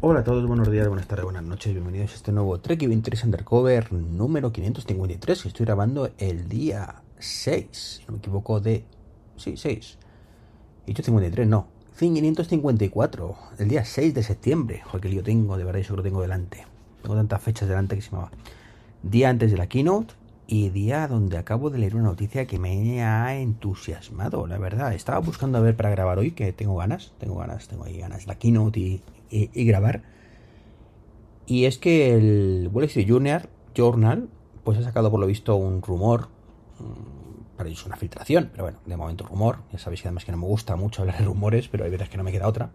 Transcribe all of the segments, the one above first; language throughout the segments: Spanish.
Hola a todos, buenos días, buenas tardes, buenas noches, bienvenidos a este nuevo Trek 23 Undercover número 553 que estoy grabando el día 6, si no me equivoco, de... Sí, 6. He dicho 53, no. 554, el día 6 de septiembre. Joder, que lío tengo, de verdad, eso lo tengo delante. Tengo tantas fechas delante que se me va. Día antes de la keynote y día donde acabo de leer una noticia que me ha entusiasmado, la verdad. Estaba buscando a ver para grabar hoy, que tengo ganas, tengo ganas, tengo ahí ganas. La keynote y, y, grabar. Y es que el Wall Street Journal, Journal pues ha sacado por lo visto un rumor para es una filtración, pero bueno, de momento rumor. Ya sabéis que además que no me gusta mucho hablar de rumores, pero hay veces que no me queda otra.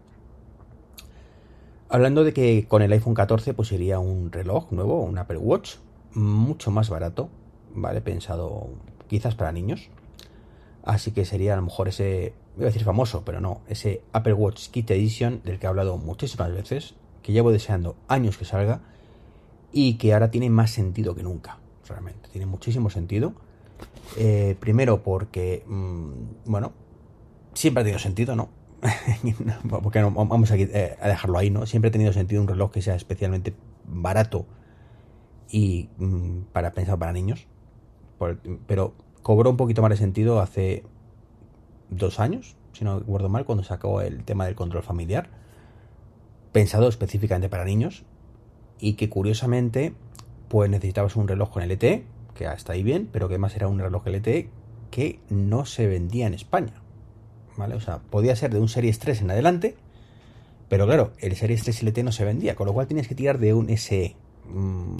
Hablando de que con el iPhone 14 pues sería un reloj nuevo, un Apple Watch, mucho más barato, ¿vale? Pensado quizás para niños. Así que sería a lo mejor ese, iba a decir famoso, pero no, ese Apple Watch Kit Edition del que he hablado muchísimas veces, que llevo deseando años que salga y que ahora tiene más sentido que nunca, realmente. Tiene muchísimo sentido eh, primero porque, mmm, bueno, siempre ha tenido sentido, ¿no? porque no, vamos a, eh, a, dejarlo ahí, ¿no? Siempre ha tenido sentido un reloj que sea especialmente barato y mmm, para pensado para niños. Pero cobró un poquito más de sentido hace dos años, si no recuerdo mal, cuando sacó el tema del control familiar, pensado específicamente para niños y que curiosamente pues necesitabas un reloj con LTE que hasta ahí bien, pero que más era un reloj LTE que no se vendía en España. ¿Vale? O sea, podía ser de un Series 3 en adelante, pero claro, el Series 3 LTE no se vendía, con lo cual tienes que tirar de un SE. Mmm,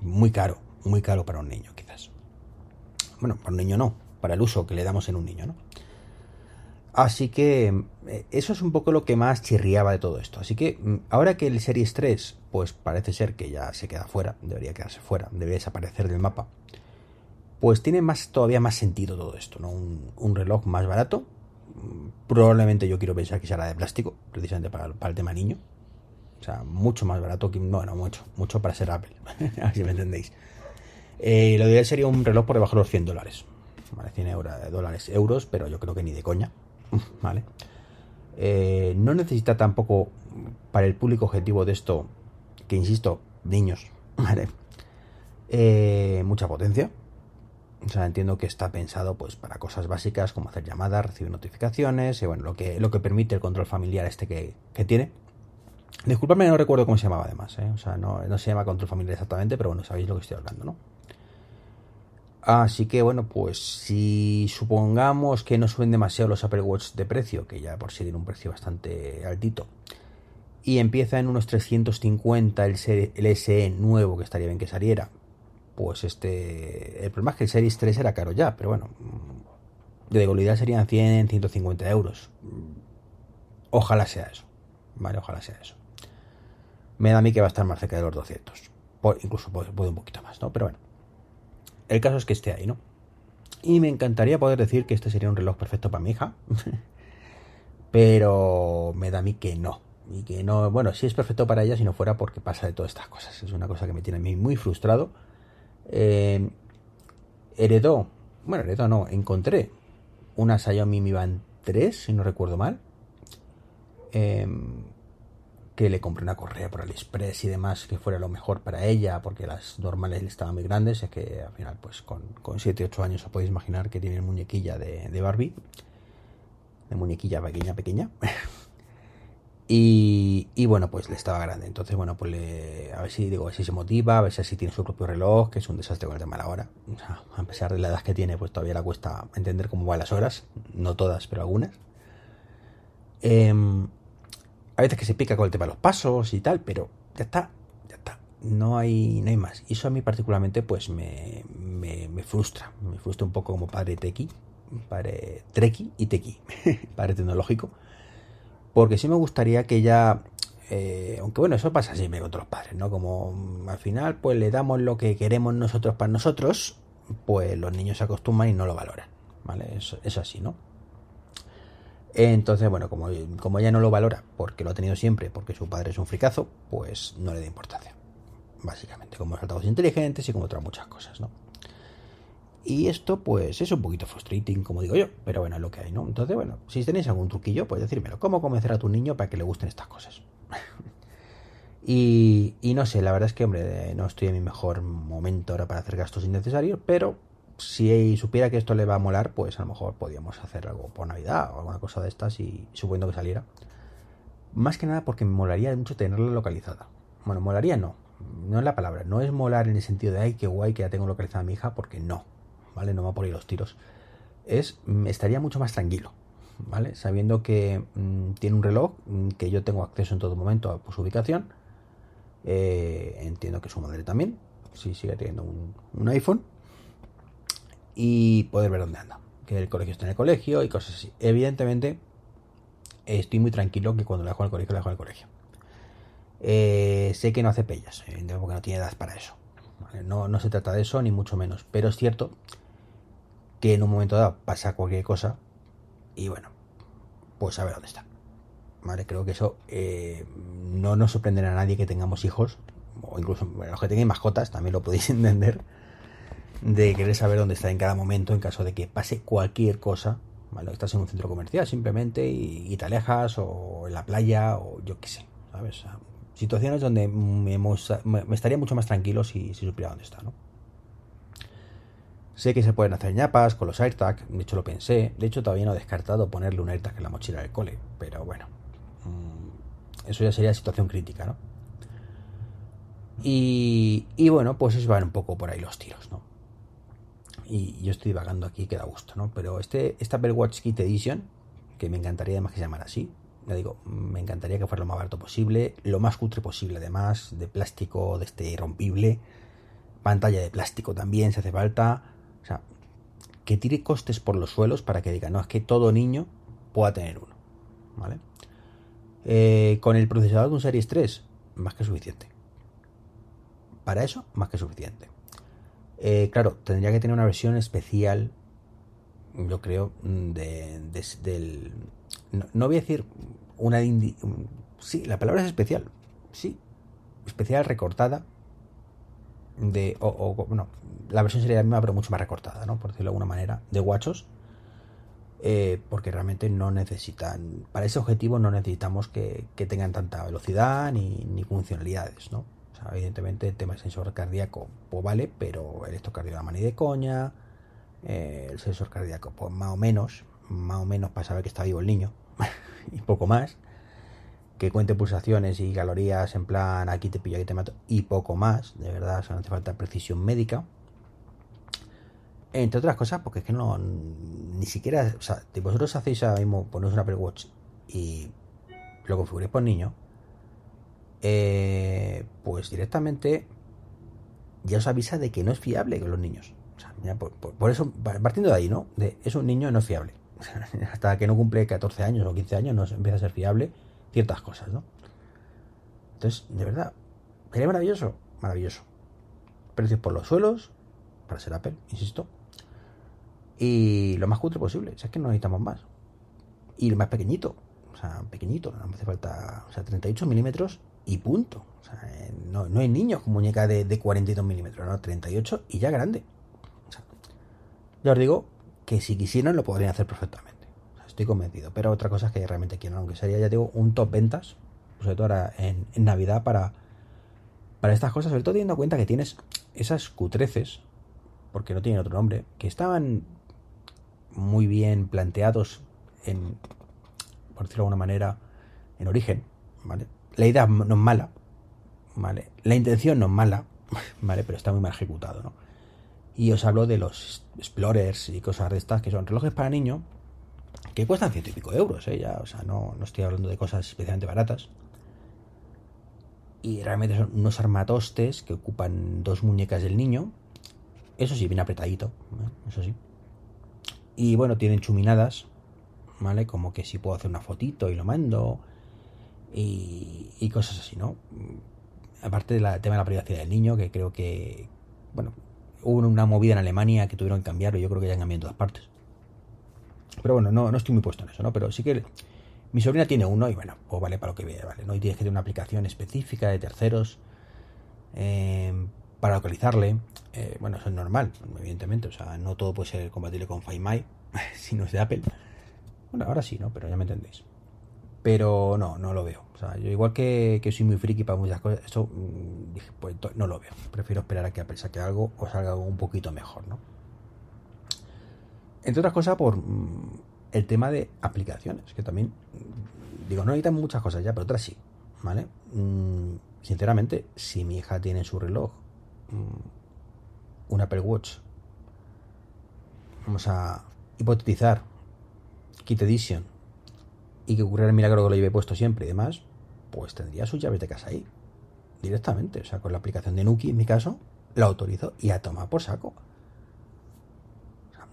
muy caro, muy caro para un niño, quizás. Bueno, para un niño no, para el uso que le damos en un niño, ¿no? Así que eso es un poco lo que más chirriaba de todo esto. Así que ahora que el Series 3, pues parece ser que ya se queda fuera, debería quedarse fuera, debería desaparecer del mapa, pues tiene más, todavía más sentido todo esto, ¿no? Un, reloj más barato. Probablemente yo quiero pensar que será de plástico, precisamente para, el tema niño. O sea, mucho más barato que. Bueno, mucho, mucho para ser Apple, así me entendéis. Eh, lo ideal sería un reloj por debajo de los 100 dólares. Vale, 100 euros, dólares, euros, pero yo creo que ni de coña. ¿vale? Eh, no necesita tampoco para el público objetivo de esto, que insisto, niños, ¿vale? Eh, mucha potencia. O sea, entiendo que está pensado pues para cosas básicas como hacer llamadas, recibir notificaciones, y bueno, lo que, lo que permite el control familiar este que, que tiene. Disculpadme, no recuerdo cómo se llamaba además, ¿eh? o sea, no, no se llama control familiar exactamente, pero bueno, sabéis lo que estoy hablando, ¿no? Así que bueno, pues si supongamos que no suben demasiado los Apple Watch de precio, que ya por sí tiene un precio bastante altito, y empieza en unos 350 el, el SE nuevo, que estaría bien que saliera, pues este... El problema es que el Series 3 era caro ya, pero bueno, de igualdad serían 100, 150 euros. Ojalá sea eso, ¿vale? Ojalá sea eso. Me da a mí que va a estar más cerca de los 200, incluso puede un poquito más, ¿no? Pero bueno. El caso es que esté ahí, ¿no? Y me encantaría poder decir que este sería un reloj perfecto para mi hija. Pero me da a mí que no. Y que no, bueno, sí es perfecto para ella si no fuera porque pasa de todas estas cosas. Es una cosa que me tiene a mí muy frustrado. Eh, heredó, bueno, heredó no, encontré una Xiaomi Mi Band 3, si no recuerdo mal. Eh, que le compré una correa por AliExpress y demás que fuera lo mejor para ella, porque las normales estaban muy grandes, es que al final, pues con, con 7, 8 años os podéis imaginar que tiene muñequilla de, de Barbie, de muñequilla pequeña, pequeña. y, y, bueno, pues le estaba grande. Entonces, bueno, pues le, a ver si digo, si se motiva, a ver si tiene su propio reloj, que es un desastre con el tema de la hora. A pesar de la edad que tiene, pues todavía le cuesta entender cómo van las horas. No todas, pero algunas. Eh, a veces que se pica con el tema de los pasos y tal, pero ya está, ya está. No hay, no hay más. Y eso a mí particularmente pues me, me, me frustra. Me frustra un poco como padre tequi, padre treki y tequi, padre tecnológico. Porque sí me gustaría que ella Eh, aunque bueno, eso pasa siempre con todos los padres, ¿no? Como mm, al final, pues le damos lo que queremos nosotros para nosotros, pues los niños se acostumbran y no lo valoran, ¿vale? Es, es así, ¿no? Entonces, bueno, como, como ella no lo valora porque lo ha tenido siempre, porque su padre es un fricazo, pues no le da importancia. Básicamente, como altavoces inteligentes y como otras muchas cosas, ¿no? Y esto, pues, es un poquito frustrating, como digo yo, pero bueno, es lo que hay, ¿no? Entonces, bueno, si tenéis algún truquillo, pues decírmelo. ¿Cómo convencer a tu niño para que le gusten estas cosas? y, y no sé, la verdad es que, hombre, no estoy en mi mejor momento ahora para hacer gastos innecesarios, pero si supiera que esto le va a molar, pues a lo mejor podríamos hacer algo por Navidad o alguna cosa de estas y suponiendo que saliera. Más que nada porque me molaría mucho tenerla localizada. Bueno, molaría no, no es la palabra, no es molar en el sentido de ay, qué guay que ya tengo localizada a mi hija, porque no, ¿vale? No va por ahí los tiros. Es, mm, estaría mucho más tranquilo, ¿vale? Sabiendo que mmm, tiene un reloj, mmm, que yo tengo acceso en todo momento a su ubicación. Eh, entiendo que su madre también, si sigue teniendo un iPhone y poder ver dónde anda. Que el colegio está en el colegio y cosas así. Evidentemente, estoy muy tranquilo que cuando la dejo al colegio, la dejo al colegio. Eh, sé que no hace pellas, porque no tiene edad para eso. No, no se trata de eso, ni mucho menos. Pero es cierto que en un momento dado pasa cualquier cosa y bueno, pues a ver dónde está. ¿Vale? Creo que eso eh, no nos sorprenderá a nadie que tengamos hijos, o incluso los que tengan mascotas, también lo podéis entender de querer saber dónde está en cada momento en caso de que pase cualquier cosa. ¿vale? Estás en un centro comercial simplemente y, te alejas o en la playa o yo qué sé, ¿sabes? Situaciones donde me, me, estaría mucho más tranquilo si, supiera dónde está, ¿no? Sé que se pueden hacer ñapas con los AirTag, de hecho lo pensé, de hecho todavía no he descartado ponerle un AirTag en la mochila del cole, pero bueno, mmm, eso ya sería situación crítica, ¿no? Y, y bueno, pues es van un poco por ahí los tiros, ¿no? Y yo estoy vagando aquí que da gusto, ¿no? Pero este, esta Apple Watch Kit Edition, que me encantaría además que se llamara así, ya digo, me encantaría que fuera lo más barato posible, lo más cutre posible además, de plástico, de este rompible, pantalla de plástico también si hace falta, o sea, que tire costes por los suelos para que diga, no, es que todo niño pueda tener uno, ¿vale? Eh, con el procesador de un Series 3, más que suficiente. Para eso, más que suficiente. Eh, claro, tendría que tener una versión especial, yo creo, de, de del... No, voy a decir una... Indi, sí, la palabra es especial, sí, especial recortada de... O, bueno, la versión sería la misma, pero mucho más recortada, ¿no? Por decirlo de alguna manera, de guachos. Eh, porque realmente no necesitan, para ese objetivo no necesitamos que, que tengan tanta velocidad ni, ni funcionalidades, ¿no? Evidentemente el tema del sensor cardíaco, pues vale, pero el electrocardiograma ni de coña, eh, el sensor cardíaco, pues más o menos, más o menos para saber que está vivo el niño, y poco más, que cuente pulsaciones y calorías en plan aquí te pillo, aquí te mato, y poco más, de verdad, o hace falta precisión médica. Entre otras cosas, porque es que no, ni siquiera, o sea, si vosotros hacéis ahora mismo, ponéis un Apple Watch y lo configuréis por niño, eh, pues directamente ya os avisa de que no es fiable con los niños. O sea, por, por, eso, partiendo de ahí, ¿no? De, es un niño no es fiable. Hasta que no cumple 14 años o 15 años no empieza a ser fiable ciertas cosas, ¿no? Entonces, de verdad, sería maravilloso, maravilloso. Precios por los suelos, para ser Apple, insisto. Y lo más cutre posible, sea, es que no necesitamos más. Y lo más pequeñito, o sea, pequeñito, no hace falta, o sea, 38 milímetros y punto. O sea, no, no, hay niños con muñeca de, de 42 milímetros, no, 38 y ya grande. O sea, ya os digo que si quisieran lo podrían hacer perfectamente. Estoy convencido. Pero otra cosa es que realmente quieran, aunque sería, ya digo, un top ventas, sobre todo ahora en, Navidad para, para estas cosas, sobre todo teniendo en cuenta que tienes esas cutreces, porque no tienen otro nombre, que estaban muy bien planteados en, por decirlo de alguna manera, en origen, ¿vale? La idea no es mala, ¿vale? La intención no es mala, ¿vale? Pero está muy mal ejecutado, ¿no? Y os hablo de los Explorers y cosas de estas, que son relojes para niños, que cuestan ciento y pico euros, ¿eh? Ya, o sea, no, no estoy hablando de cosas especialmente baratas. Y realmente son unos armatostes que ocupan dos muñecas del niño. Eso sí, bien apretadito, ¿eh? eso sí. Y bueno, tienen chuminadas, ¿vale? Como que si puedo hacer una fotito y lo mando y, cosas así, ¿no? Aparte del tema de la privacidad del niño, que creo que, bueno, hubo una movida en Alemania que tuvieron que cambiarlo yo creo que ya han cambiado en todas partes. Pero bueno, no, no estoy muy puesto en eso, ¿no? Pero sí que mi sobrina tiene uno y bueno, pues vale para lo que vea, ¿vale? No y tienes que tener una aplicación específica de terceros eh, para localizarle. Eh, bueno, eso es normal, evidentemente. O sea, no todo puede ser compatible con Find My, si no es de Apple. Bueno, ahora sí, ¿no? Pero ya me entendéis. Pero no, no lo veo. O sea, yo igual que, que soy muy friki para muchas cosas, eso mm, dije, pues no lo veo. Prefiero esperar a que Apple saque algo o salga algo un poquito mejor, ¿no? Entre otras cosas, por mm, el tema de aplicaciones, que también, mm, digo, no necesitan muchas cosas ya, pero otras sí, ¿vale? sinceramente, si mi hija tiene su reloj un Apple Watch, vamos a hipotetizar Kit Edition y que ocurriera el milagro que lo lleve puesto siempre y demás, pues tendría sus llaves de casa ahí, directamente. O sea, con la aplicación de Nuki, en mi caso, la autorizo y a tomar por saco.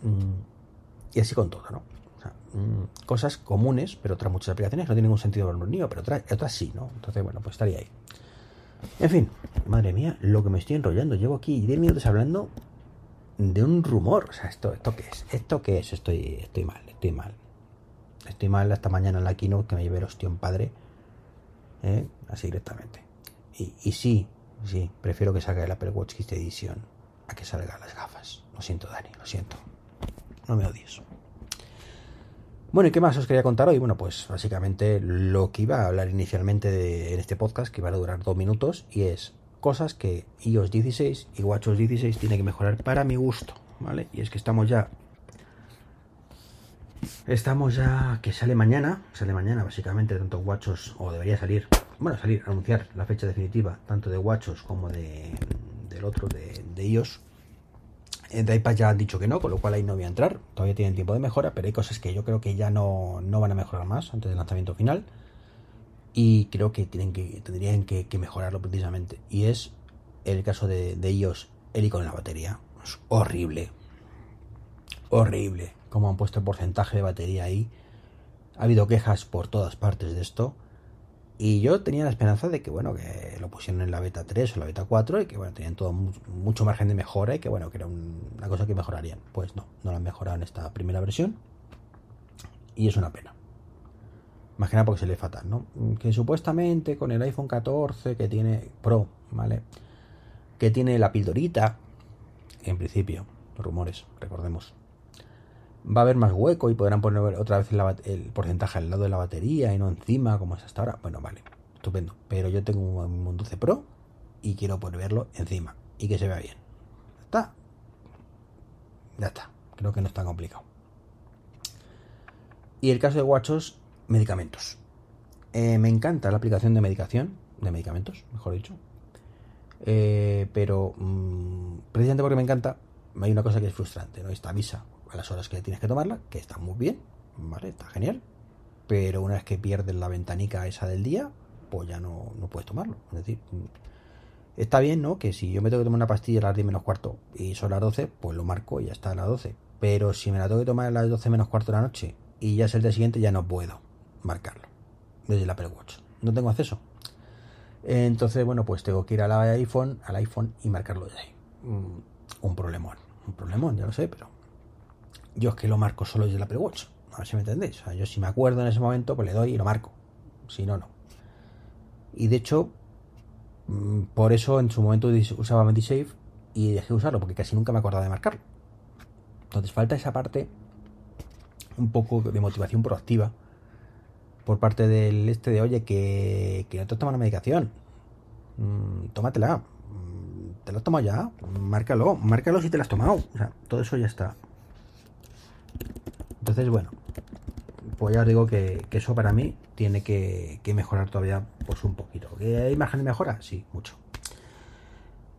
Mm, y así con todo, ¿no? Mm, cosas comunes, pero otras muchas aplicaciones no tienen ningún sentido para los niños, pero otras, otras sí, ¿no? Entonces, bueno, pues estaría ahí. En fin, madre mía, lo que me estoy enrollando. Llevo aquí 10 minutos hablando de un rumor. O sea, ¿esto, esto qué es? ¿Esto qué es? Estoy, estoy mal, estoy mal. Estoy mal hasta mañana en la keynote que me lleve el ostión padre. ¿eh? Así directamente. Y, y, sí, sí, prefiero que salga el Apple Watch Kids Edition a que salga las gafas. Lo siento, Dani, lo siento. No me odies. Bueno, ¿y qué más os quería contar hoy? Bueno, pues básicamente lo que iba a hablar inicialmente en este podcast, que iba a durar dos minutos, y es cosas que iOS 16 y WatchOS 16 tiene que mejorar para mi gusto, ¿vale? Y es que estamos ya... Estamos ya... que sale mañana, sale mañana básicamente, tanto WatchOS, o debería salir, bueno, salir, anunciar la fecha definitiva, tanto de WatchOS como de, del otro, de, de iOS, de iPad ya han dicho que no, con lo cual ahí no voy a entrar. Todavía tienen tiempo de mejora, pero hay cosas que yo creo que ya no, van a mejorar más antes del lanzamiento final. Y creo que, tienen que tendrían que, mejorarlo precisamente. Y es el caso de, de iOS, el icono en la batería. Es horrible. Horrible. Como han puesto el porcentaje de batería ahí. Ha habido quejas por todas partes de esto. Y yo tenía la esperanza de que, bueno, que lo pusieron en la beta 3 o la beta 4 y que, bueno, tenían todo mucho margen de mejora y que, bueno, que era una cosa que mejorarían. Pues no, no lo han mejorado en esta primera versión. Y es una pena. Más porque se le fatal, ¿no? Que supuestamente con el iPhone 14 que tiene Pro, ¿vale? Que tiene la pildorita, en principio, rumores, recordemos va a haber más hueco y podrán poner otra vez el, porcentaje al lado de la batería y no encima como es hasta ahora. Bueno, vale, estupendo. Pero yo tengo un, un 12 Pro y quiero ponerlo encima y que se vea bien. ¿Ya está? Ya está. Creo que no es tan complicado. Y el caso de WatchOS, medicamentos. Eh, me encanta la aplicación de medicación, de medicamentos, mejor dicho. Eh, pero mm, precisamente porque me encanta, hay una cosa que es frustrante, ¿no? Esta avisa a las horas que tienes que tomarla, que está muy bien, ¿vale? Está genial. Pero una vez que pierdes la ventanica esa del día, pues ya no, no puedes tomarlo. Es decir, está bien, ¿no? Que si yo me tengo que tomar una pastilla a las 10 menos cuarto y son las 12, pues lo marco y ya está a las 12. Pero si me la tengo que tomar a las 12 menos cuarto de la noche y ya es el día siguiente, ya no puedo marcarlo desde el Apple Watch. No tengo acceso. Entonces, bueno, pues tengo que ir al iPhone, al iPhone y marcarlo desde ahí. Un problemón. Un problemón, ya lo sé, pero yo es que lo marco solo desde la Apple Watch. A ver si me entendéis. O sea, yo si me acuerdo en ese momento, pues le doy y lo marco. Si no, no. Y de hecho, mm, por eso en su momento usaba MediSafe y dejé de usarlo, porque casi nunca me acordaba de marcarlo. Entonces falta esa parte un poco de motivación proactiva por parte del este de, oye, que, que no te tomas la medicación. Mm, tómatela. Mm, te la has tomado ya. Márcalo. Márcalo si te la has tomado. O sea, todo eso ya está. Entonces, bueno, pues ya os digo que, eso para mí tiene que, mejorar todavía pues un poquito. ¿Que hay margen de mejora? Sí, mucho.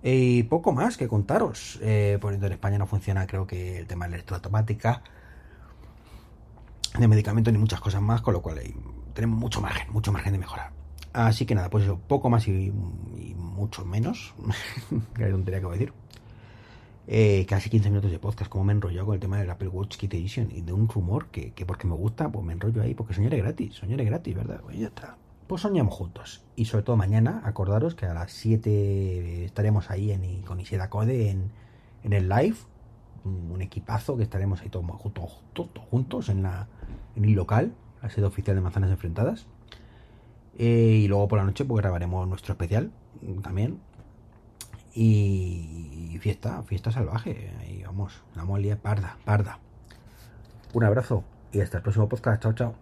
Y poco más que contaros. Eh, por en España no funciona, creo que el tema de la electroautomática, de medicamentos ni muchas cosas más, con lo cual tenemos mucho margen, mucho margen de mejorar. Así que nada, pues eso, poco más y, mucho menos. que tontería que voy a decir. Eh, casi 15 minutos de podcast, como me enrollado con el tema del Apple Watch Kit Edition y de un rumor que, porque me gusta, pues me enrollo ahí, porque soñaré gratis, soñaré gratis, ¿verdad? Pues ya está. pues soñamos juntos. Y sobre todo mañana, acordaros que a las 7 estaremos ahí en, con Iseda Code en, en el live. Un equipazo que estaremos ahí todos juntos, todos juntos en, la, en el local, la sede oficial de Manzanas Enfrentadas. Eh, y luego por la noche pues grabaremos nuestro especial también. Y fiesta, fiesta salvaje. Ahí vamos, la molía parda, parda. Un abrazo y hasta el próximo podcast. Chao, chao.